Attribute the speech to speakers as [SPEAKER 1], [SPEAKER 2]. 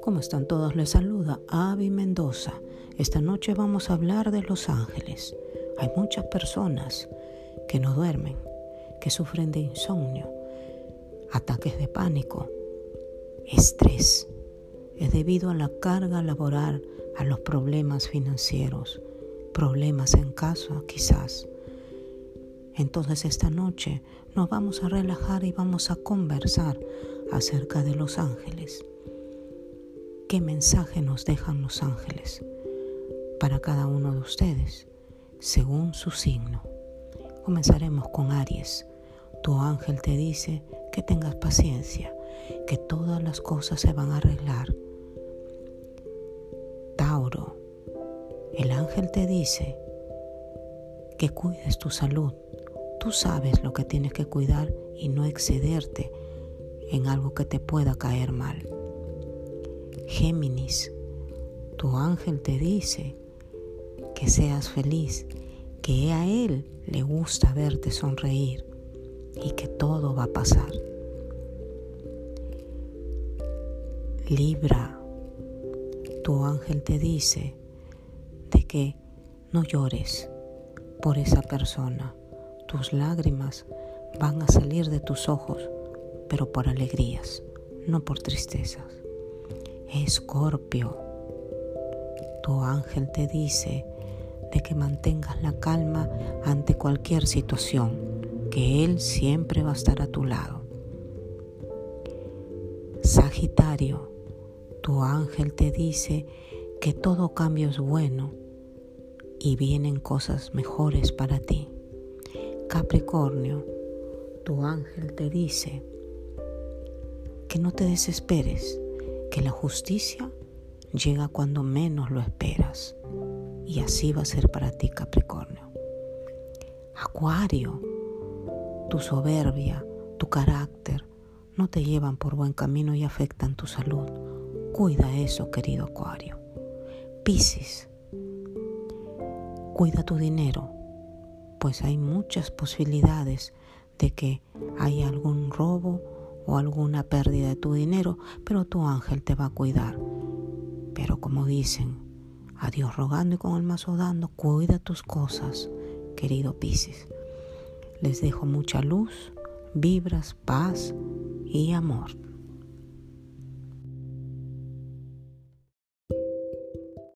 [SPEAKER 1] ¿Cómo están todos? Les saluda Avi Mendoza. Esta noche vamos a hablar de los ángeles. Hay muchas personas que no duermen, que sufren de insomnio, ataques de pánico, estrés. Es debido a la carga laboral, a los problemas financieros, problemas en casa quizás. Entonces esta noche nos vamos a relajar y vamos a conversar acerca de los ángeles qué mensaje nos dejan los ángeles para cada uno de ustedes, según su signo. Comenzaremos con Aries. Tu ángel te dice que tengas paciencia, que todas las cosas se van a arreglar. Tauro, el ángel te dice que cuides tu salud. Tú sabes lo que tienes que cuidar y no excederte en algo que te pueda caer mal. Géminis, tu ángel te dice que seas feliz, que a él le gusta verte sonreír y que todo va a pasar. Libra, tu ángel te dice de que no llores por esa persona. Tus lágrimas van a salir de tus ojos, pero por alegrías, no por tristezas. Escorpio, tu ángel te dice de que mantengas la calma ante cualquier situación, que Él siempre va a estar a tu lado. Sagitario, tu ángel te dice que todo cambio es bueno y vienen cosas mejores para ti. Capricornio, tu ángel te dice que no te desesperes, que la justicia llega cuando menos lo esperas. Y así va a ser para ti, Capricornio. Acuario, tu soberbia, tu carácter, no te llevan por buen camino y afectan tu salud. Cuida eso, querido Acuario. Piscis, cuida tu dinero, pues hay muchas posibilidades de que haya algún robo o alguna pérdida de tu dinero, pero tu ángel te va a cuidar. Pero como dicen, a Dios rogando y con el mazo dando, cuida tus cosas, querido Piscis. Les dejo mucha luz, vibras, paz y amor.